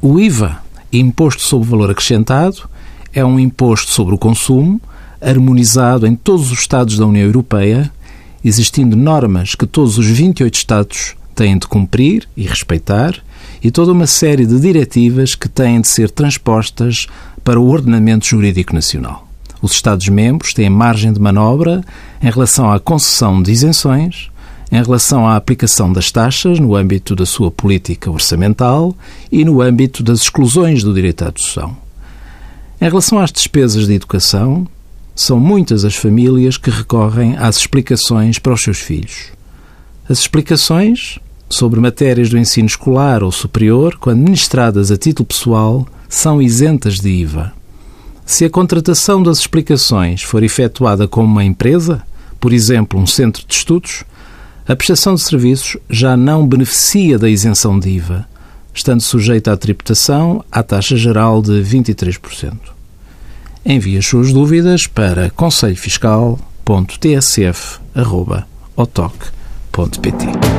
O IVA, Imposto sobre Valor Acrescentado, é um imposto sobre o consumo harmonizado em todos os Estados da União Europeia, existindo normas que todos os 28 Estados têm de cumprir e respeitar e toda uma série de diretivas que têm de ser transpostas para o ordenamento jurídico nacional. Os Estados-membros têm margem de manobra em relação à concessão de isenções, em relação à aplicação das taxas no âmbito da sua política orçamental e no âmbito das exclusões do direito à adoção. Em relação às despesas de educação, são muitas as famílias que recorrem às explicações para os seus filhos. As explicações sobre matérias do ensino escolar ou superior, quando ministradas a título pessoal, são isentas de IVA. Se a contratação das explicações for efetuada como uma empresa, por exemplo, um centro de estudos, a prestação de serviços já não beneficia da isenção de IVA, estando sujeita à tributação à taxa geral de 23%. Envie as suas dúvidas para conselhofiscal.tsf.otoc.pt.